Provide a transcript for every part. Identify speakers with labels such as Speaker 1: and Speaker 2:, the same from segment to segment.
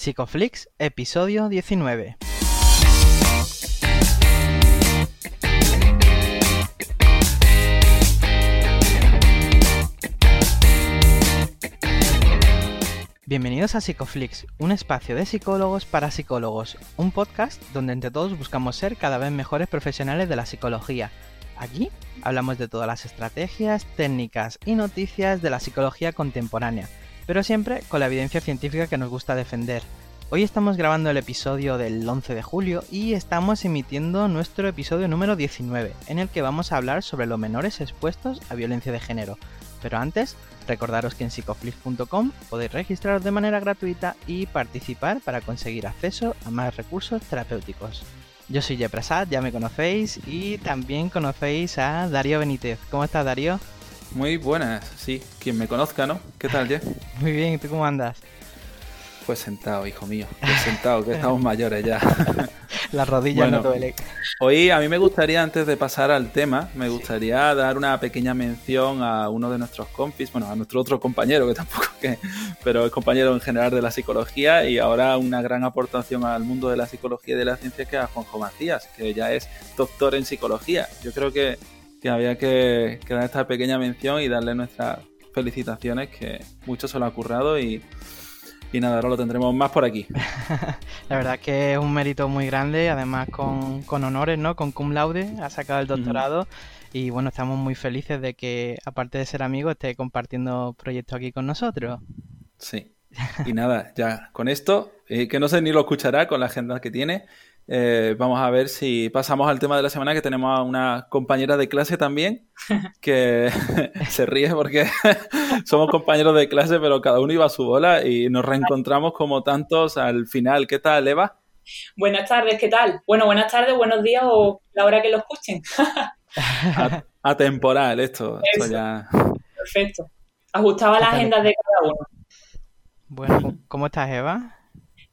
Speaker 1: Psicoflix, episodio 19. Bienvenidos a Psicoflix, un espacio de psicólogos para psicólogos, un podcast donde entre todos buscamos ser cada vez mejores profesionales de la psicología. Aquí hablamos de todas las estrategias, técnicas y noticias de la psicología contemporánea, pero siempre con la evidencia científica que nos gusta defender. Hoy estamos grabando el episodio del 11 de julio y estamos emitiendo nuestro episodio número 19, en el que vamos a hablar sobre los menores expuestos a violencia de género. Pero antes, recordaros que en psicoflix.com podéis registraros de manera gratuita y participar para conseguir acceso a más recursos terapéuticos. Yo soy Jeprasad, ya me conocéis, y también conocéis a Darío Benítez. ¿Cómo estás, Darío?
Speaker 2: Muy buenas, sí. Quien me conozca, ¿no? ¿Qué tal, Jeff?
Speaker 1: Muy bien, ¿y tú cómo andas?
Speaker 2: Pues sentado, hijo mío. Pues sentado, que estamos mayores ya.
Speaker 1: Las rodillas no duelen.
Speaker 2: Hoy a mí me gustaría, antes de pasar al tema, me gustaría dar una pequeña mención a uno de nuestros compis, bueno, a nuestro otro compañero, que tampoco que, pero es compañero en general de la psicología y ahora una gran aportación al mundo de la psicología y de la ciencia que es a Juanjo Macías, que ya es doctor en psicología. Yo creo que, había que, que dar esta pequeña mención y darle nuestras felicitaciones, que mucho se lo ha currado y y nada, ahora lo tendremos más por aquí.
Speaker 1: la verdad es que es un mérito muy grande, además con, honores, ¿no? Con cum laude, ha sacado el doctorado. Y bueno, estamos muy felices de que, aparte de ser amigo, esté compartiendo proyectos aquí con nosotros.
Speaker 2: Sí. Y nada, ya con esto, eh, que no sé ni lo escuchará con la agenda que tiene, eh, vamos a ver si pasamos al tema de la semana, que tenemos a una compañera de clase también, que se ríe porque somos compañeros de clase, pero cada uno iba a su bola y nos reencontramos como tantos al final. ¿Qué tal, Eva?
Speaker 3: Buenas tardes, ¿qué tal? Bueno, buenas tardes, buenos días o la hora que lo escuchen.
Speaker 2: atemporal esto, esto ya.
Speaker 3: Perfecto. Ajustaba la agenda de cada uno.
Speaker 1: Bueno, ¿cómo estás, Eva?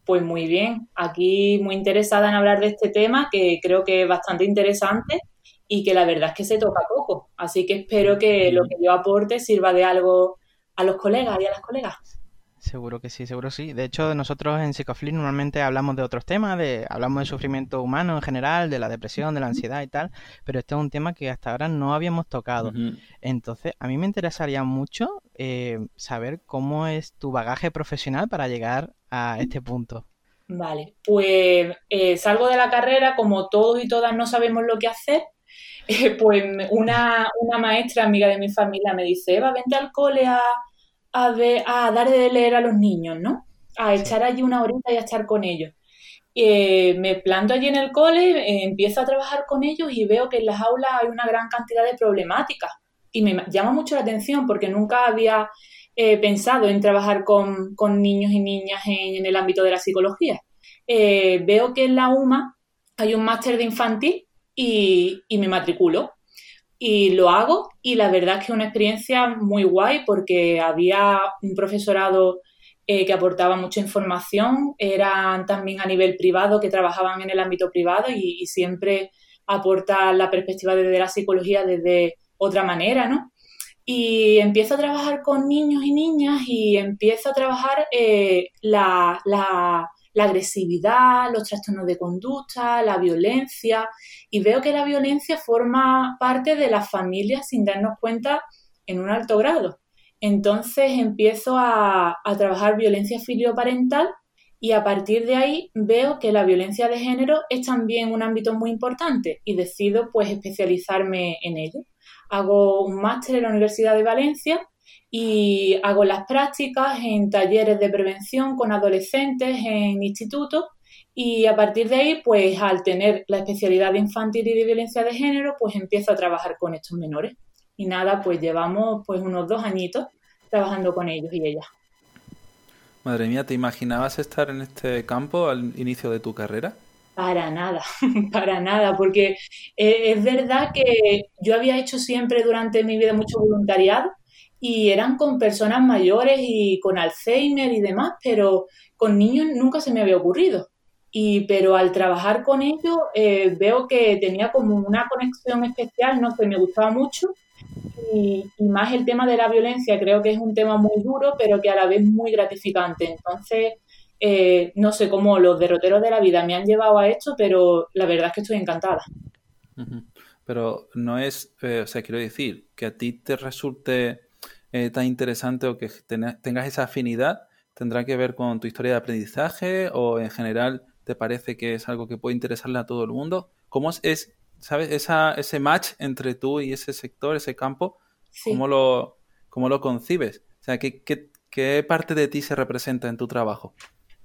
Speaker 3: Pues muy bien, aquí muy interesada en hablar de este tema que creo que es bastante interesante y que la verdad es que se toca poco. Así que espero que lo que yo aporte sirva de algo a los colegas y a las colegas.
Speaker 1: Seguro que sí, seguro sí. De hecho, nosotros en Psicoflip normalmente hablamos de otros temas, de, hablamos del sufrimiento humano en general, de la depresión, de la ansiedad y tal, pero este es un tema que hasta ahora no habíamos tocado. Entonces, a mí me interesaría mucho eh, saber cómo es tu bagaje profesional para llegar a este punto.
Speaker 3: Vale, pues eh, salgo de la carrera, como todos y todas no sabemos lo que hacer, eh, pues una, maestra amiga de mi familia me dice, Eva, vente al cole a, a, a dar de leer a los niños, ¿no? A echar allí una horita y a estar con ellos. me planto allí en el cole, empiezo a trabajar con ellos y veo que en las aulas hay una gran cantidad de problemáticas y me llama mucho la atención porque nunca había eh, pensado en trabajar con, niños y niñas en, el ámbito de la psicología. Eh, veo que en la UMA hay un máster de infantil y, me matriculo. Y lo hago y la verdad es que es una experiencia muy guay porque había un profesorado eh, que aportaba mucha información, eran también a nivel privado que trabajaban en el ámbito privado y, siempre aporta la perspectiva desde la psicología desde otra manera, ¿no? Y empiezo a trabajar con niños y niñas y empiezo a trabajar eh, la, agresividad, los trastornos de conducta, la violencia, y veo que la violencia forma parte de la familia sin darnos cuenta en un alto grado. Entonces empiezo a, a trabajar violencia filioparental y a partir de ahí veo que la violencia de género es también un ámbito muy importante y decido pues especializarme en ello hago un máster en la Universidad de Valencia y hago las prácticas en talleres de prevención con adolescentes en institutos y a partir de ahí, pues al tener la especialidad de infantil y de violencia de género, pues empiezo a trabajar con estos menores. Y nada, pues llevamos pues unos dos añitos trabajando con ellos y ellas.
Speaker 2: Madre mía, ¿te imaginabas estar en este campo al inicio de tu carrera?
Speaker 3: Para nada, para nada, porque eh, es verdad que yo había hecho siempre durante mi vida mucho voluntariado y eran con personas mayores y con Alzheimer y demás, pero con niños nunca se me había ocurrido. Y, pero al trabajar con ellos eh, veo que tenía como una conexión especial, no sé, me gustaba mucho y, y, más el tema de la violencia, creo que es un tema muy duro, pero que a la vez muy gratificante. Entonces, eh, no sé cómo los derroteros de la vida me han llevado a esto, pero la verdad es que estoy encantada.
Speaker 2: Pero no es, eh, o sea, quiero decir, que a ti te resulte eh, tan interesante o que tengas esa afinidad, tendrá que ver con tu historia de aprendizaje o en general te parece que es algo que puede interesarle a todo el mundo. ¿Cómo es, sabes, esa, ese match entre tú y ese sector, ese campo? ¿Cómo, lo, ¿Cómo lo concibes? O sea, ¿qué, qué, parte de ti se representa en tu trabajo?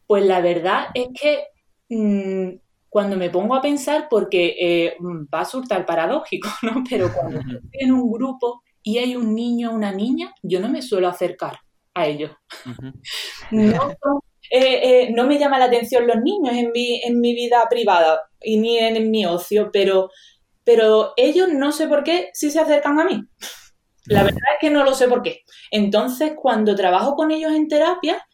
Speaker 3: Pues la verdad es que mm, cuando me pongo a pensar, porque eh, va a surtar paradójico, ¿no? Pero cuando estoy en un grupo y hay un niño o una niña, yo no me suelo acercar a ellos. Eh, eh, no, me llama la atención los niños en mi, en mi vida privada y ni en, mi ocio, pero, pero ellos no sé por qué sí se acercan a mí. La verdad es que no lo sé por qué. Entonces, cuando trabajo con ellos en terapia,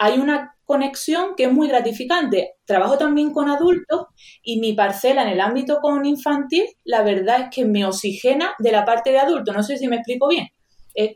Speaker 3: hay una conexión que es muy gratificante. Trabajo también con adultos y mi parcela en el ámbito con infantil, la verdad es que me oxigena de la parte de adulto. No sé si me explico bien.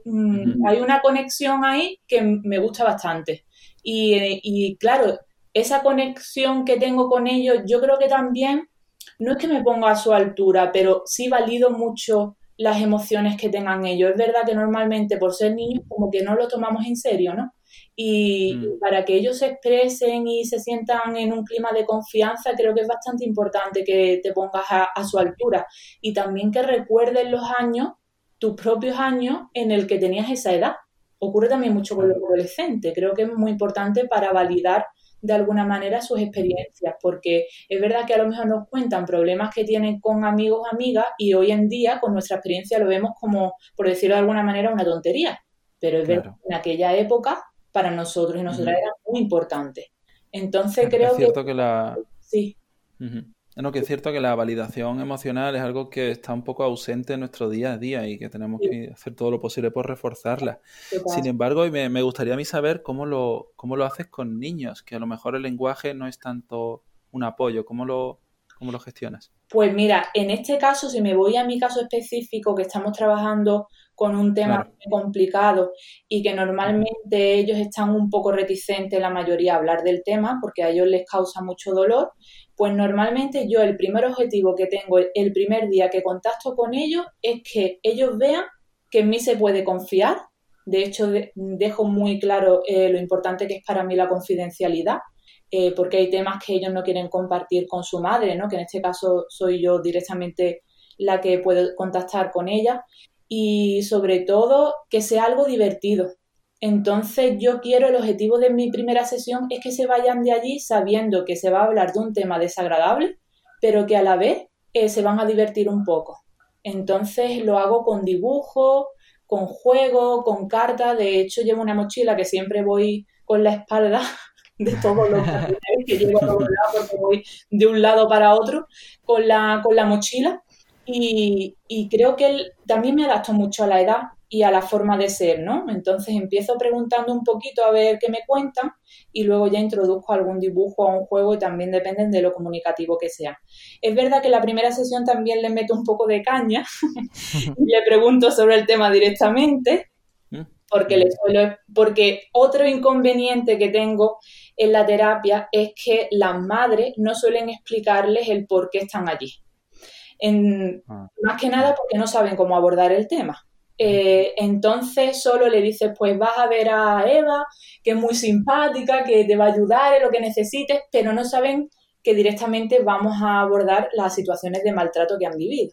Speaker 3: Mm, hay una conexión ahí que me gusta bastante. Y, claro, esa conexión que tengo con ellos, yo creo que también, no es que me ponga a su altura, pero sí valido mucho las emociones que tengan ellos. Es verdad que normalmente por ser niños como que no lo tomamos en serio, ¿no? Y mm. para que ellos se expresen y se sientan en un clima de confianza, creo que es bastante importante que te pongas a, su altura y también que recuerden los años, tus propios años en el que tenías esa edad. Ocurre también mucho con los adolescentes. Creo que es muy importante para validar de alguna manera sus experiencias, porque es verdad que a lo mejor nos cuentan problemas que tienen con amigos, amigas, y hoy en día con nuestra experiencia lo vemos como, por decirlo de alguna manera, una tontería. Pero es verdad que en aquella época para nosotros y nosotras era muy importante. Entonces creo
Speaker 2: es cierto que, la... Sí. que es cierto que la validación emocional es algo que está un poco ausente en nuestro día a día y que tenemos que hacer todo lo posible por reforzarla. Sin embargo, me, me, gustaría a mí saber cómo lo, cómo lo haces con niños, que a lo mejor el lenguaje no es tanto un apoyo. ¿Cómo lo, ¿Cómo lo gestionas?
Speaker 3: Pues mira, en este caso, si me voy a mi caso específico, que estamos trabajando con un tema complicado y que normalmente ellos están un poco reticentes, la mayoría, a hablar del tema porque a ellos les causa mucho dolor, pues normalmente yo el primer objetivo que tengo el primer día que contacto con ellos es que ellos vean que en mí se puede confiar. De hecho, dejo muy claro eh, lo importante que es para mí la confidencialidad eh, porque hay temas que ellos no quieren compartir con su madre, ¿no? que en este caso soy yo directamente la que puedo contactar con ella, y sobre todo que sea algo divertido. Entonces yo quiero, el objetivo de mi primera sesión es que se vayan de allí sabiendo que se va a hablar de un tema desagradable, pero que a la vez eh, se van a divertir un poco. Entonces lo hago con dibujo, con juego, con cartas. De hecho, llevo una mochila que siempre voy con la espalda de todos los que llevo a todos lados porque voy de un lado para otro con la, con la mochila. Y, y creo que él, también me adapto mucho a la edad y a la forma de ser, ¿no? Entonces empiezo preguntando un poquito a ver qué me cuentan y luego ya introduzco algún dibujo a un juego y también dependen de lo comunicativo que sea. Es verdad que la primera sesión también le meto un poco de caña y le pregunto sobre el tema directamente porque, le suelo, porque otro inconveniente que tengo en la terapia es que las madres no suelen explicarles el por qué están allí. Ah. Más que nada porque no saben cómo abordar el tema. Eh, entonces solo le dices, pues vas a ver a Eva, que es muy simpática, que te va a ayudar en lo que necesites, pero no saben que directamente vamos a abordar las situaciones de maltrato que han vivido.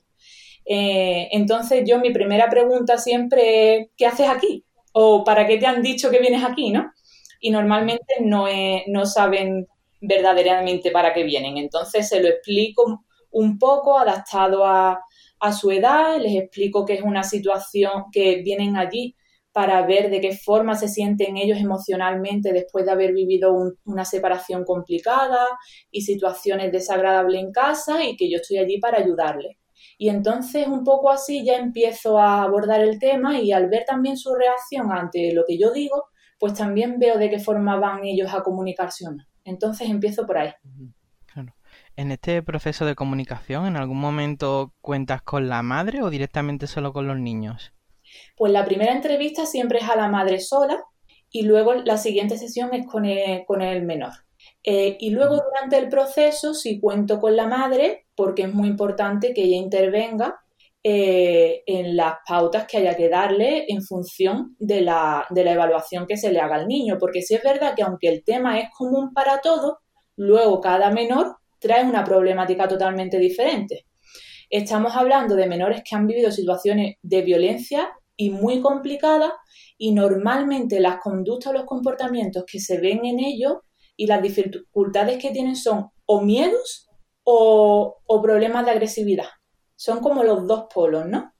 Speaker 3: Eh, entonces yo mi primera pregunta siempre es, ¿qué haces aquí? o para qué te han dicho que vienes aquí, ¿no? Y normalmente no, no saben verdaderamente para qué vienen. Entonces se lo explico un poco adaptado a, su edad, les explico que es una situación que vienen allí para ver de qué forma se sienten ellos emocionalmente después de haber vivido una separación complicada y situaciones desagradables en casa y que yo estoy allí para ayudarles. Y entonces un poco así ya empiezo a abordar el tema y al ver también su reacción ante lo que yo digo, pues también veo de qué forma van ellos a comunicarse Entonces empiezo por ahí.
Speaker 1: En este proceso de comunicación, ¿en algún momento cuentas con la madre o directamente solo con los niños?
Speaker 3: Pues la primera entrevista siempre es a la madre sola y luego la siguiente sesión es con el, menor. Eh, y luego durante el proceso si cuento con la madre porque es muy importante que ella intervenga eh, en las pautas que haya que darle en función de la, de la evaluación que se le haga al niño. Porque si es verdad que aunque el tema es común para todos, luego cada menor trae una problemática totalmente diferente. Estamos hablando de menores que han vivido situaciones de violencia y muy complicadas y normalmente las conductas o los comportamientos que se ven en ellos y las dificultades que tienen son o miedos o, problemas de agresividad. Son como los dos polos, ¿no?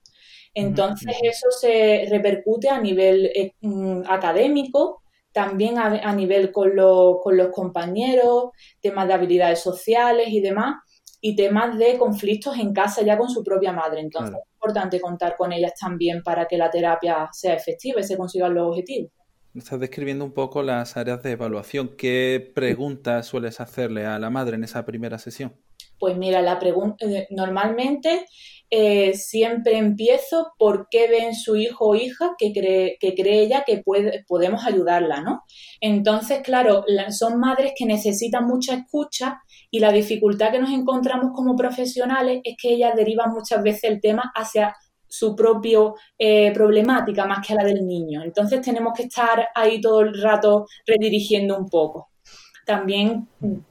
Speaker 3: Entonces eso se repercute a nivel eh, mm, académico, también a, nivel con, con, los compañeros, temas de habilidades sociales y demás y temas de conflictos en casa ya con su propia madre. Entonces es importante contar con ellas también para que la terapia sea efectiva y se consigan los objetivos.
Speaker 2: Estás describiendo un poco las áreas de evaluación. ¿Qué preguntas sueles hacerle a la madre en esa primera sesión?
Speaker 3: Pues mira, la pregunta eh, normalmente eh, siempre empiezo por qué ven su hijo o hija que cree, que cree ella que puede, podemos ayudarla, ¿no? Entonces, claro, son madres que necesitan mucha escucha y la dificultad que nos encontramos como profesionales es que ellas derivan muchas veces el tema hacia su propia eh, problemática más que a la del niño. Entonces tenemos que estar ahí todo el rato redirigiendo un poco. También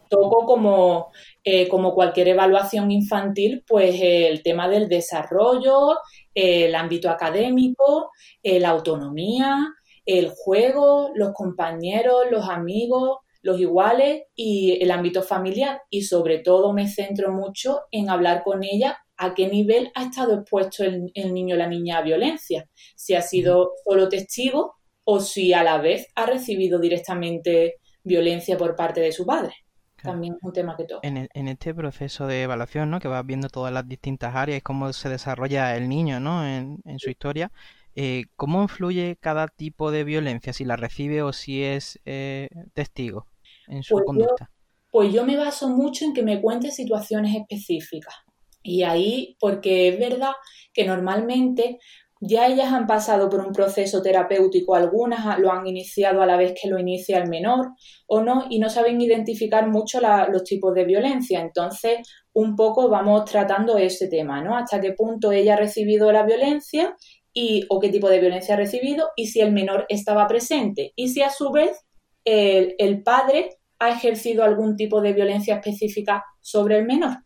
Speaker 3: toco como, eh, como cualquier evaluación infantil, pues el tema del desarrollo, el ámbito académico, eh, la autonomía, el juego, los compañeros, los amigos, los iguales y el ámbito familiar. Y sobre todo me centro mucho en hablar con ella a qué nivel ha estado expuesto el, niño o la niña a violencia, si ha sido solo testigo o si a la vez ha recibido directamente violencia por parte de su padre. También es un tema que toca.
Speaker 1: En, en, este proceso de evaluación, ¿no? que vas viendo todas las distintas áreas y cómo se desarrolla el niño ¿no? en, en su historia, eh, ¿cómo influye cada tipo de violencia, si la recibe o si es eh, testigo en su
Speaker 3: pues
Speaker 1: conducta?
Speaker 3: pues yo me baso mucho en que me cuente situaciones específicas. Y ahí, porque es verdad que normalmente ya ellas han pasado por un proceso terapéutico, algunas lo han iniciado a la vez que lo inicia el menor o no, y no saben identificar mucho los tipos de violencia. Entonces, un poco vamos tratando ese tema, ¿no? Hasta qué punto ella ha recibido la violencia y, o qué tipo de violencia ha recibido y si el menor estaba presente y si a su vez el, padre ha ejercido algún tipo de violencia específica sobre el menor.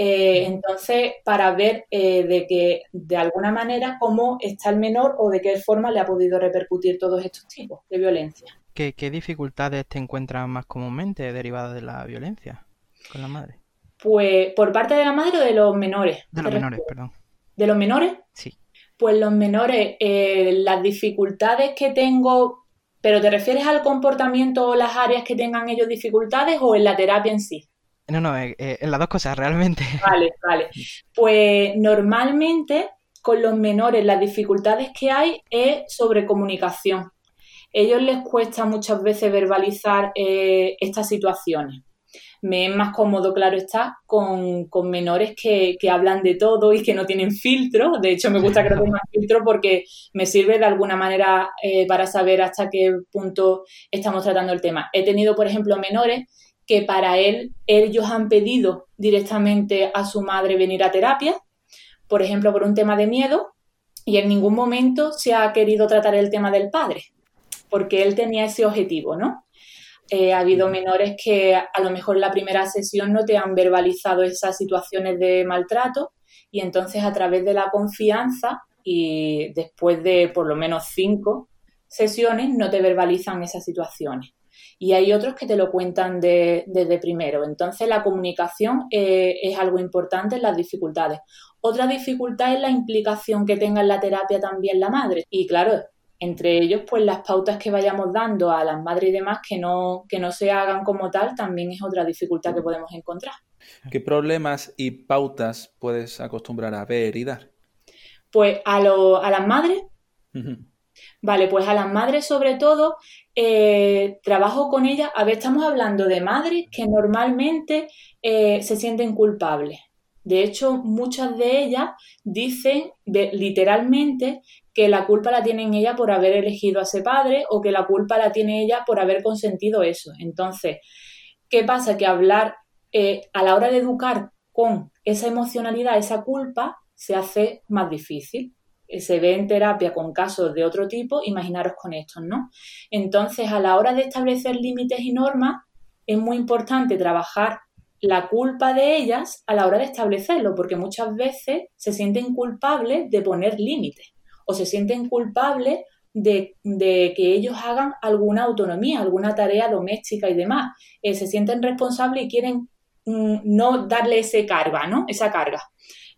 Speaker 3: Eh, entonces, para ver eh, de que de alguna manera cómo está el menor o de qué forma le ha podido repercutir todos estos tipos de violencia.
Speaker 1: ¿Qué, qué dificultades te encuentras más comúnmente derivadas de la violencia con la madre?
Speaker 3: Pues por parte de la madre o de los menores.
Speaker 1: De los menores, perdón.
Speaker 3: ¿De los menores?
Speaker 1: Sí.
Speaker 3: Pues los menores, eh, las dificultades que tengo, pero ¿te refieres al comportamiento o las áreas que tengan ellos dificultades o en la terapia en sí?
Speaker 1: No, no, eh, eh, en las dos cosas, realmente.
Speaker 3: Vale, vale. Pues normalmente con los menores las dificultades que hay es sobre comunicación. Ellos les cuesta muchas veces verbalizar estas situaciones me es más cómodo, claro está, con, menores que, hablan de todo y que no tienen filtro. De hecho, me gusta que no tengan filtro porque me sirve de alguna manera eh, para saber hasta qué punto estamos tratando el tema. He tenido, por ejemplo, menores que para él, ellos han pedido directamente a su madre venir a terapia, por ejemplo, por un tema de miedo, y en ningún momento se ha querido tratar el tema del padre, porque él tenía ese objetivo, ¿no? Eh, ha habido menores que a lo mejor en la primera sesión no te han verbalizado esas situaciones de maltrato y entonces a través de la confianza y después de por lo menos cinco sesiones no te verbalizan esas situaciones. Y hay otros que te lo cuentan desde primero. Entonces la comunicación eh, es algo importante en las dificultades. Otra dificultad es la implicación que tenga en la terapia también la madre. Y claro, entre ellos, pues las pautas que vayamos dando a las madres y demás que no, que no se hagan como tal, también es otra dificultad que podemos encontrar.
Speaker 2: ¿Qué problemas y pautas puedes acostumbrar a ver y dar?
Speaker 3: Pues a, a las madres. Vale, pues a las madres sobre todo eh, trabajo con ellas. A ver, estamos hablando de madres que normalmente eh, se sienten culpables. De hecho, muchas de ellas dicen literalmente que la culpa la tiene ella por haber elegido a ese padre o que la culpa la tiene ella por haber consentido eso. Entonces, ¿qué pasa? Que hablar eh, a la hora de educar con esa emocionalidad, esa culpa, se hace más difícil. Se ve en terapia con casos de otro tipo, imaginaros con estos, ¿no? Entonces, a la hora de establecer límites y normas, es muy importante trabajar la culpa de ellas a la hora de establecerlo, porque muchas veces se sienten culpables de poner límites o se sienten culpables de, que ellos hagan alguna autonomía, alguna tarea doméstica y demás. Eh, se sienten responsables y quieren no darle ese carga, ¿no? Esa carga.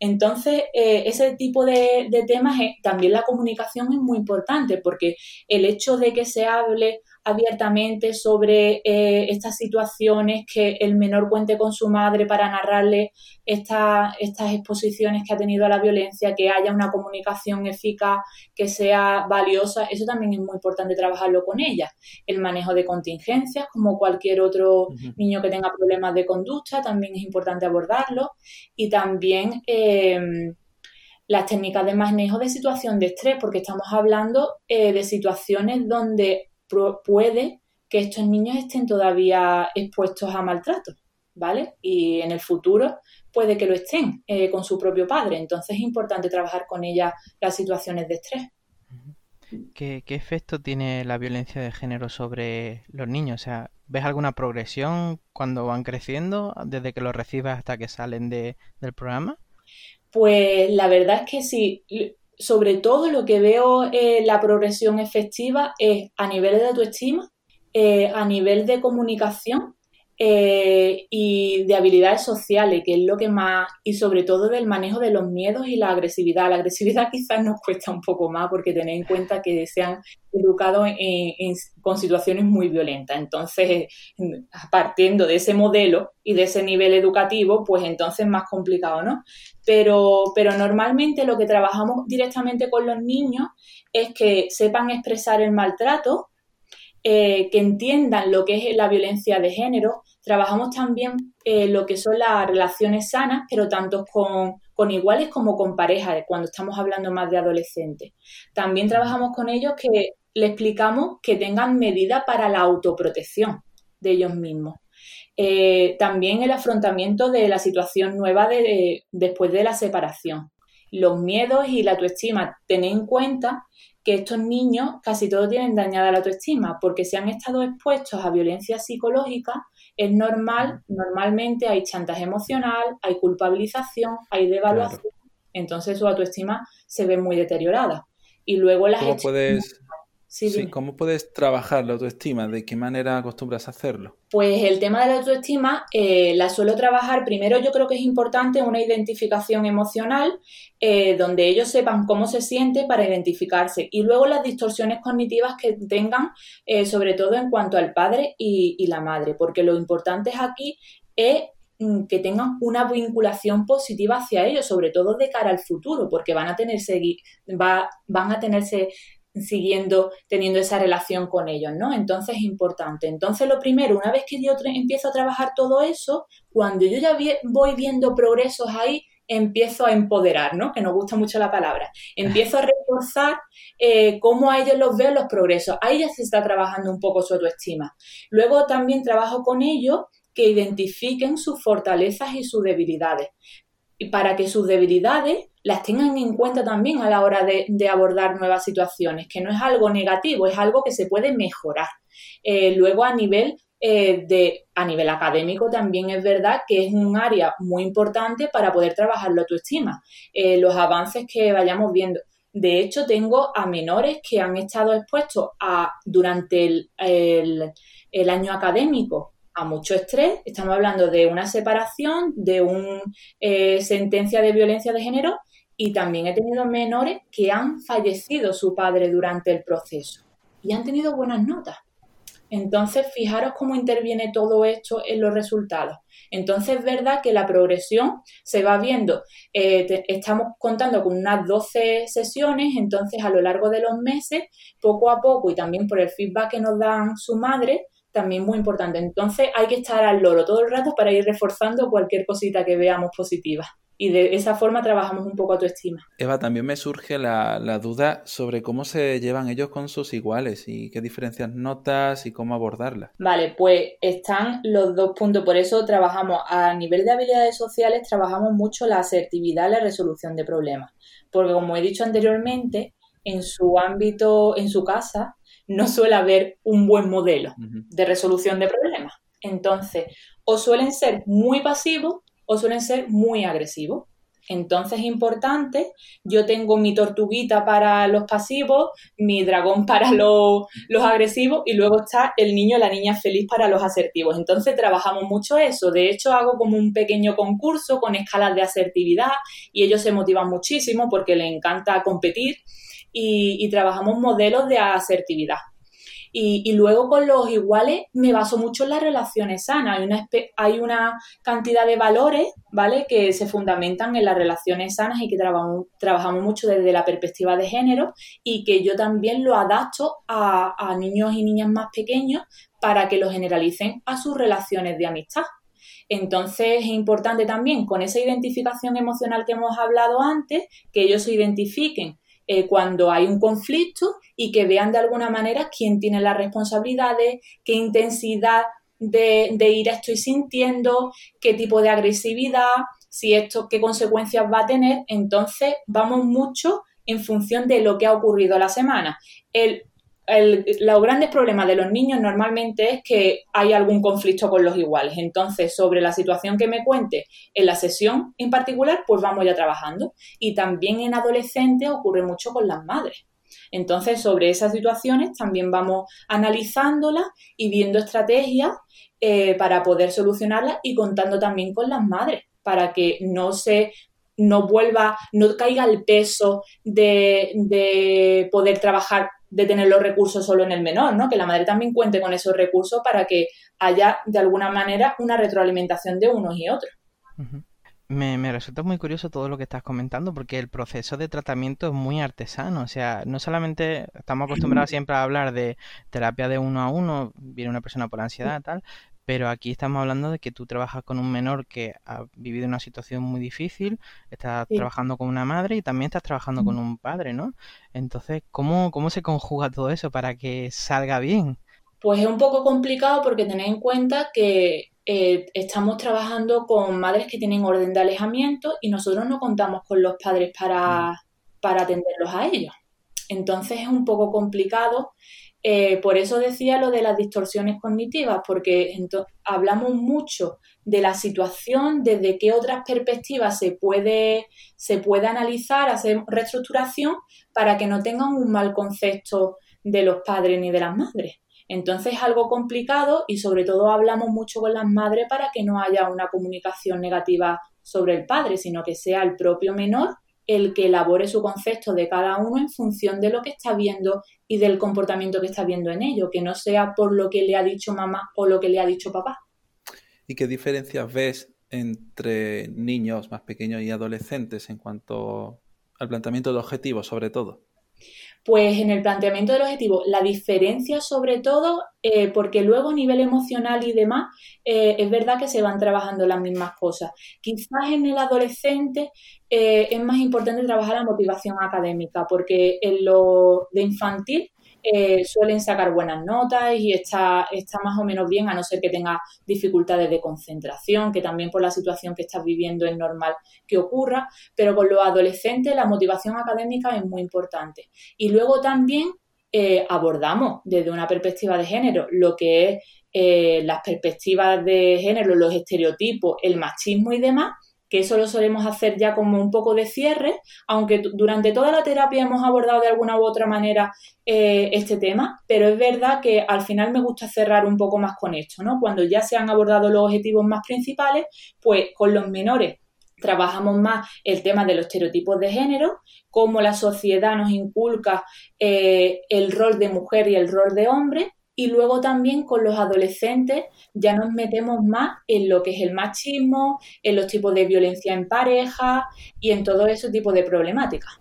Speaker 3: Entonces, eh, ese tipo de, temas, también la comunicación es muy importante porque el hecho de que se hable abiertamente sobre eh, estas situaciones, que el menor cuente con su madre para narrarle estas exposiciones que ha tenido a la violencia, que haya una comunicación eficaz, que sea valiosa, eso también es muy importante trabajarlo con ella. El manejo de contingencias, como cualquier otro niño que tenga problemas de conducta, también es importante abordarlo. Y también... Em, las técnicas de manejo de situación de estrés, porque estamos hablando eh, de situaciones donde puede que estos niños estén todavía expuestos a maltrato, ¿vale? Y en el futuro puede que lo estén eh, con su propio padre. Entonces es importante trabajar con ella las situaciones de estrés.
Speaker 1: ¿Qué, efecto tiene la violencia de género sobre los niños? O sea, ¿ves alguna progresión cuando van creciendo, desde que los recibes hasta que salen del programa?
Speaker 3: Pues la verdad es que sí sobre todo lo que veo eh, la progresión efectiva es a nivel de autoestima, eh, a nivel de comunicación eh, y de habilidades sociales, que es lo que más, y sobre todo del manejo de los miedos y la agresividad. La agresividad quizás nos cuesta un poco más porque tenéis en cuenta que se han educado con situaciones muy violentas. Entonces, partiendo de ese modelo y de ese nivel educativo, pues entonces es más complicado, ¿no? Pero, pero normalmente lo que trabajamos directamente con los niños es que sepan expresar el maltrato, eh, que entiendan lo que es la violencia de género. Trabajamos también eh, lo que son las relaciones sanas, pero tanto con, con iguales como con parejas, cuando estamos hablando más de adolescentes. También trabajamos con ellos que le explicamos que tengan medidas para la autoprotección de ellos mismos. Eh, también el afrontamiento de la situación nueva de, después de la separación. Los miedos y la autoestima. Tened en cuenta que estos niños casi todos tienen dañada la autoestima porque si han estado expuestos a violencia psicológica, es normal, normalmente hay chantaje emocional, hay culpabilización, hay devaluación, entonces su autoestima se ve muy deteriorada. Y luego las...
Speaker 2: ¿Cómo puedes, Sí, ¿cómo puedes trabajar la autoestima? ¿De qué manera acostumbras a hacerlo?
Speaker 3: Pues el tema de la autoestima eh, la suelo trabajar. Primero yo creo que es importante una identificación emocional eh, donde ellos sepan cómo se siente para identificarse y luego las distorsiones cognitivas que tengan, eh, sobre todo en cuanto al padre y, y la madre, porque lo importante aquí es mm, que tengan una vinculación positiva hacia ellos, sobre todo de cara al futuro, porque van a tenerse, va, van a tenerse siguiendo teniendo esa relación con ellos, ¿no? Entonces es importante. Entonces lo primero, una vez que yo empiezo a trabajar todo eso, cuando yo ya voy viendo progresos ahí, empiezo a empoderar, ¿no? Que nos gusta mucho la palabra. Empiezo a reforzar eh, cómo a ellos los veo los progresos. Ahí ya se está trabajando un poco su autoestima. Luego también trabajo con ellos que identifiquen sus fortalezas y sus debilidades. Y para que sus debilidades las tengan en cuenta también a la hora de, abordar nuevas situaciones, que no es algo negativo, es algo que se puede mejorar. Eh, luego a nivel eh, de, a nivel académico también es verdad que es un área muy importante para poder trabajar la autoestima, eh, los avances que vayamos viendo. De hecho, tengo a menores que han estado expuestos a, durante el, el año académico a mucho estrés. Estamos hablando de una separación, de una sentencia de violencia de género y también he tenido menores que han fallecido su padre durante el proceso y han tenido buenas notas. Entonces, fijaros cómo interviene todo esto en los resultados. Entonces, es verdad que la progresión se va viendo. Eh, estamos contando con unas 12 sesiones, entonces a lo largo de los meses, poco a poco y también por el feedback que nos dan su madre, también muy importante. Entonces, hay que estar al loro todo el rato para ir reforzando cualquier cosita que veamos positiva. y de esa forma trabajamos un poco autoestima.
Speaker 2: Eva, también me surge la, la, duda sobre cómo se llevan ellos con sus iguales y qué diferencias notas y cómo abordarlas.
Speaker 3: Vale, pues están los dos puntos. Por eso trabajamos a nivel de habilidades sociales, trabajamos mucho la asertividad y la resolución de problemas. Porque como he dicho anteriormente, en su ámbito, en su casa, no suele haber un buen modelo de resolución de problemas. Entonces, o suelen ser muy pasivos o suelen ser muy agresivos. Entonces es importante, yo tengo mi tortuguita para los pasivos, mi dragón para los, los, agresivos y luego está el niño la niña feliz para los asertivos. Entonces trabajamos mucho eso. De hecho, hago como un pequeño concurso con escalas de asertividad y ellos se motivan muchísimo porque les encanta competir y, trabajamos modelos de asertividad. Y, luego con los iguales me baso mucho en las relaciones sanas. Hay una, hay una cantidad de valores, ¿vale? Que se fundamentan en las relaciones sanas y que trabajamos, trabajamos mucho desde la perspectiva de género y que yo también lo adapto a niños y niñas más pequeños para que lo generalicen a sus relaciones de amistad. Entonces es importante también con esa identificación emocional que hemos hablado antes, que ellos se identifiquen eh, cuando hay un conflicto y que vean de alguna manera quién tiene las responsabilidades, qué intensidad de, ira estoy sintiendo, qué tipo de agresividad, si esto, qué consecuencias va a tener. Entonces vamos mucho en función de lo que ha ocurrido la semana. El, los grandes problemas de los niños normalmente es que hay algún conflicto con los iguales. Entonces, sobre la situación que me cuente en la sesión en particular, pues vamos ya trabajando. Y también en adolescentes ocurre mucho con las madres. Entonces, sobre esas situaciones también vamos analizándolas y viendo estrategias eh, para poder solucionarlas y contando también con las madres para que no se no vuelva, no caiga el peso de, de poder trabajar de tener los recursos solo en el menor, ¿no? Que la madre también cuente con esos recursos para que haya de alguna manera una retroalimentación de unos y otros.
Speaker 1: me, resulta muy curioso todo lo que estás comentando porque el proceso de tratamiento es muy artesano. O sea, no solamente estamos acostumbrados siempre a hablar de terapia de uno a uno, viene una persona por ansiedad, tal, pero aquí estamos hablando de que tú trabajas con un menor que ha vivido una situación muy difícil, estás trabajando con una madre y también estás trabajando con un padre, ¿no? Entonces, ¿cómo, ¿cómo se conjuga todo eso para que salga bien?
Speaker 3: Pues es un poco complicado porque tened en cuenta que eh, estamos trabajando con madres que tienen orden de alejamiento y nosotros no contamos con los padres para, para atenderlos a ellos. Entonces es un poco complicado eh, por eso decía lo de las distorsiones cognitivas, porque hablamos mucho de la situación, desde qué otras perspectivas se puede, se puede analizar, hacer reestructuración para que no tengan un mal concepto de los padres ni de las madres. Entonces es algo complicado y sobre todo hablamos mucho con las madres para que no haya una comunicación negativa sobre el padre, sino que sea el propio menor el que elabore su concepto de cada uno en función de lo que está viendo y del comportamiento que está viendo en ello, que no sea por lo que le ha dicho mamá o lo que le ha dicho papá.
Speaker 2: ¿Y qué diferencias ves entre niños más pequeños y adolescentes en cuanto al planteamiento de objetivos, sobre todo?
Speaker 3: Pues en el planteamiento del objetivo, la diferencia sobre todo, eh, porque luego a nivel emocional y demás, eh, es verdad que se van trabajando las mismas cosas. Quizás en el adolescente eh, es más importante trabajar la motivación académica, porque en lo de infantil eh, suelen sacar buenas notas y está, está más o menos bien, a no ser que tenga dificultades de concentración, que también por la situación que estás viviendo es normal que ocurra, pero con los adolescentes la motivación académica es muy importante. Y luego también eh, abordamos desde una perspectiva de género lo que es eh, las perspectivas de género, los estereotipos, el machismo y demás, que eso lo solemos hacer ya como un poco de cierre, aunque durante toda la terapia hemos abordado de alguna u otra manera eh, este tema, pero es verdad que al final me gusta cerrar un poco más con esto, ¿no? Cuando ya se han abordado los objetivos más principales, pues con los menores trabajamos más el tema de los estereotipos de género, cómo la sociedad nos inculca eh, el rol de mujer y el rol de hombre, y luego también con los adolescentes ya nos metemos más en lo que es el machismo, en los tipos de violencia en pareja y en todo ese tipo de problemáticas.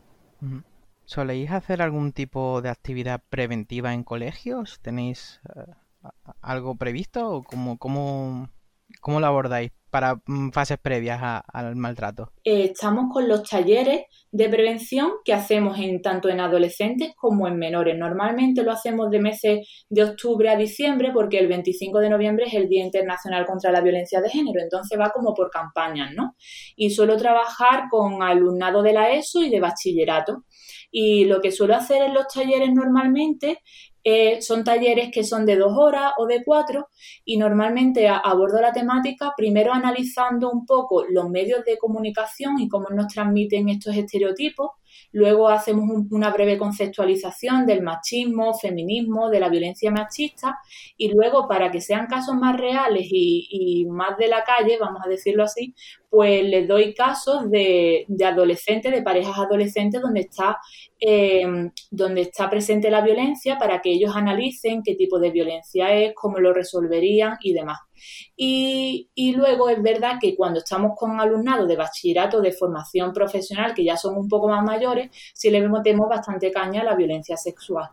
Speaker 1: ¿Soléis hacer algún tipo de actividad preventiva en colegios? ¿Tenéis eh, algo previsto cómo, cómo, ¿Cómo lo abordáis para mm, fases previas al maltrato?
Speaker 3: Eh, estamos con los talleres de prevención que hacemos en tanto en adolescentes como en menores. Normalmente lo hacemos de meses de octubre a diciembre porque el 25 de noviembre es el Día Internacional contra la Violencia de Género, entonces va como por campañas, ¿no? Y suelo trabajar con alumnado de la ESO y de bachillerato. Y lo que suelo hacer en los talleres normalmente eh, son talleres que son de dos horas o de cuatro y normalmente abordo la temática primero analizando un poco los medios de comunicación y cómo nos transmiten estos estereotipos Luego hacemos una breve conceptualización del machismo, feminismo, de la violencia machista y luego para que sean casos más reales y, más de la calle, vamos a decirlo así, pues les doy casos de, adolescentes, de parejas adolescentes donde está, eh, donde está presente la violencia para que ellos analicen qué tipo de violencia es, cómo lo resolverían y demás. Y, luego es verdad que cuando estamos con alumnado de bachillerato, de formación profesional, que ya son un poco más mayores, sí le metemos bastante caña a la violencia sexual.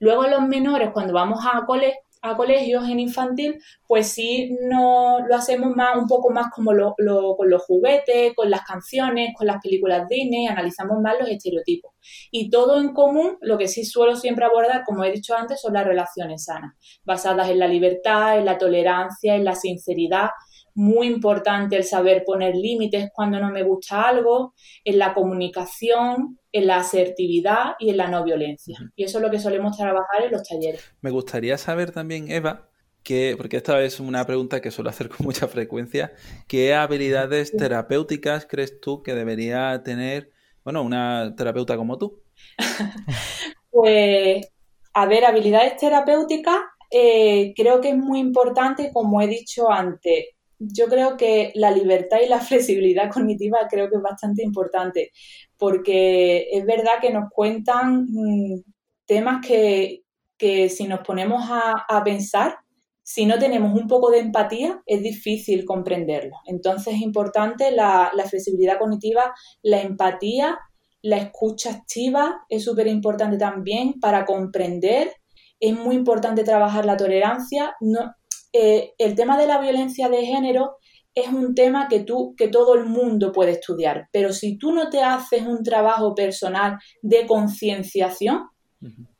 Speaker 3: Luego los menores, cuando vamos a colegio, a colegios en infantil, pues sí no lo hacemos más, un poco más como lo, con los juguetes, con las canciones, con las películas Disney, analizamos más los estereotipos. Y todo en común, lo que sí suelo siempre abordar, como he dicho antes, son las relaciones sanas, basadas en la libertad, en la tolerancia, en la sinceridad, muy importante el saber poner límites cuando no me gusta algo, en la comunicación, en la asertividad y en la no violencia. Y eso es lo que solemos trabajar en los talleres.
Speaker 2: Me gustaría saber también, Eva, que, porque esta es una pregunta que suelo hacer con mucha frecuencia, ¿qué habilidades terapéuticas crees tú que debería tener, bueno, una terapeuta como tú?
Speaker 3: pues, a ver, habilidades terapéuticas eh, creo que es muy importante, como he dicho antes, yo creo que la libertad y la flexibilidad cognitiva creo que es bastante importante, porque es verdad que nos cuentan mm, temas que, si nos ponemos a, pensar, si no tenemos un poco de empatía, es difícil comprenderlo. Entonces es importante la, la flexibilidad cognitiva, la empatía, la escucha activa es súper importante también para comprender. Es muy importante trabajar la tolerancia. No, eh, el tema de la violencia de género es un tema que tú, que todo el mundo puede estudiar, pero si tú no te haces un trabajo personal de concienciación,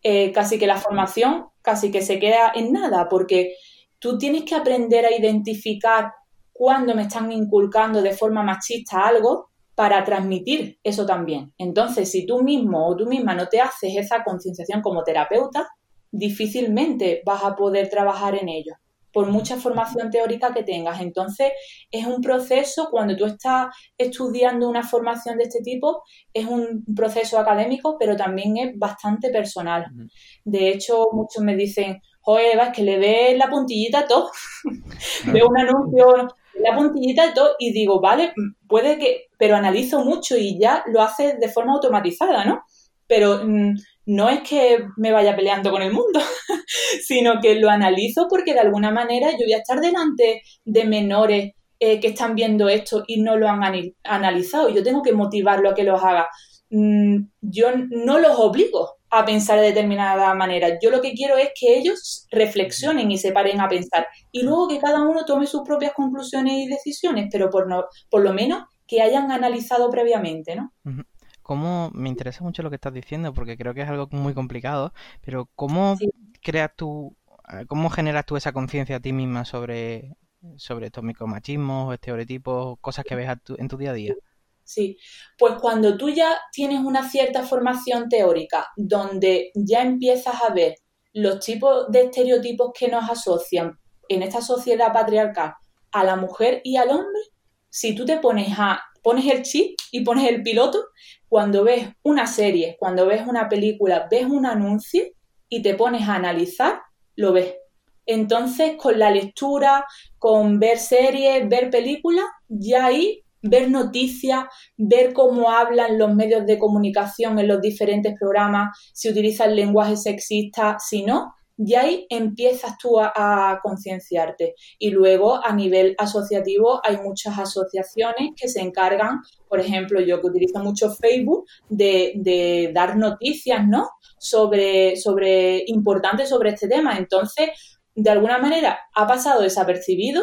Speaker 3: eh, casi que la formación casi que se queda en nada, porque tú tienes que aprender a identificar cuando me están inculcando de forma machista algo para transmitir eso también. Entonces, si tú mismo o tú misma no te haces esa concienciación como terapeuta, difícilmente vas a poder trabajar en ello por mucha formación teórica que tengas. Entonces, es un proceso, cuando tú estás estudiando una formación de este tipo, es un proceso académico, pero también es bastante personal. De hecho, muchos me dicen, joder, Eva, es que le ves la puntillita a todo. Veo un anuncio, la puntillita de todo, y digo, vale, puede que, pero analizo mucho y ya lo haces de forma automatizada, ¿no? Pero mm, no es que me vaya peleando con el mundo, sino que lo analizo porque de alguna manera yo voy a estar delante de menores eh, que están viendo esto y no lo han analizado. Yo tengo que motivarlo a que los haga. Mm, yo no los obligo a pensar de determinada manera. Yo lo que quiero es que ellos reflexionen y se paren a pensar. Y luego que cada uno tome sus propias conclusiones y decisiones, pero por, lo menos que hayan analizado previamente, ¿no?
Speaker 1: ¿Cómo, me interesa mucho lo que estás diciendo porque creo que es algo muy complicado, pero ¿cómo creas tú, eh, cómo generas tú esa conciencia a ti misma sobre, sobre estos micromachismos, estereotipos, cosas que ves en tu día a día?
Speaker 3: Sí, pues cuando tú ya tienes una cierta formación teórica donde ya empiezas a ver los tipos de estereotipos que nos asocian en esta sociedad patriarcal a la mujer y al hombre, si tú te pones a pones el chip y pones el piloto, cuando ves una serie, cuando ves una película, ves un anuncio y te pones a analizar, lo ves. Entonces, con la lectura, con ver series, ver películas, ya ahí ver noticias, ver cómo hablan los medios de comunicación en los diferentes programas, si utilizan lenguaje sexista, si no, y ahí empiezas tú a, concienciarte. Y luego a nivel asociativo hay muchas asociaciones que se encargan, por ejemplo, yo que utilizo mucho Facebook, de, dar noticias, ¿no? Sobre, sobre, importantes sobre este tema. Entonces, de alguna manera ha pasado desapercibido,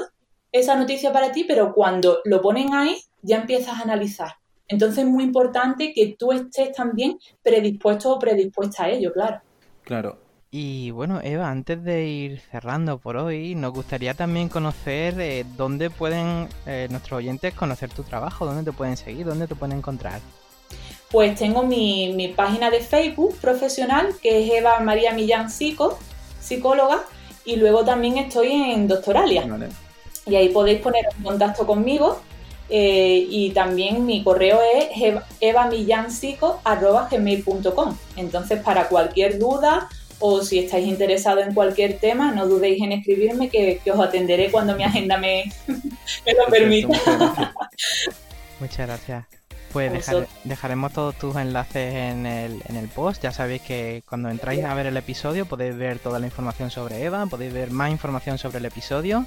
Speaker 3: esa noticia para ti, pero cuando lo ponen ahí ya empiezas a analizar. Entonces es muy importante que tú estés también predispuesto o predispuesta a ello, claro.
Speaker 2: Claro.
Speaker 1: Y bueno, Eva, antes de ir cerrando por hoy, nos gustaría también conocer eh, dónde pueden eh, nuestros oyentes conocer tu trabajo, dónde te pueden seguir, dónde te pueden encontrar.
Speaker 3: Pues tengo mi, mi página de Facebook profesional, que es Eva María Millán Psico, psicóloga, y luego también estoy en Doctoralia.
Speaker 2: Vale.
Speaker 3: Y ahí podéis poner en contacto conmigo. eh, y también mi correo es evamillanpsico.com. Entonces, para cualquier duda o si estáis interesados en cualquier tema, no dudéis en escribirme que, que os atenderé cuando mi agenda me, me lo permita.
Speaker 2: Muchas gracias.
Speaker 1: Muchas gracias. Pues dejar- dejaremos todos tus enlaces en el, en el post. Ya sabéis que cuando entráis a ver el episodio podéis ver toda la información sobre Eva, podéis ver más información sobre el episodio.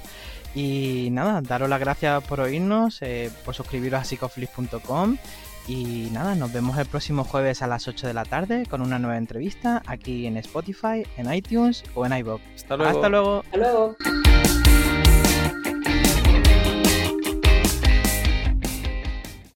Speaker 1: Y nada, daros las gracias por oírnos, eh, por suscribiros a psicoflix.com. Y nada, nos vemos el próximo jueves a las 8 de la tarde con una nueva entrevista aquí en Spotify, en iTunes o en iVoox.
Speaker 2: Hasta luego.
Speaker 1: Hasta luego.
Speaker 3: Hasta luego.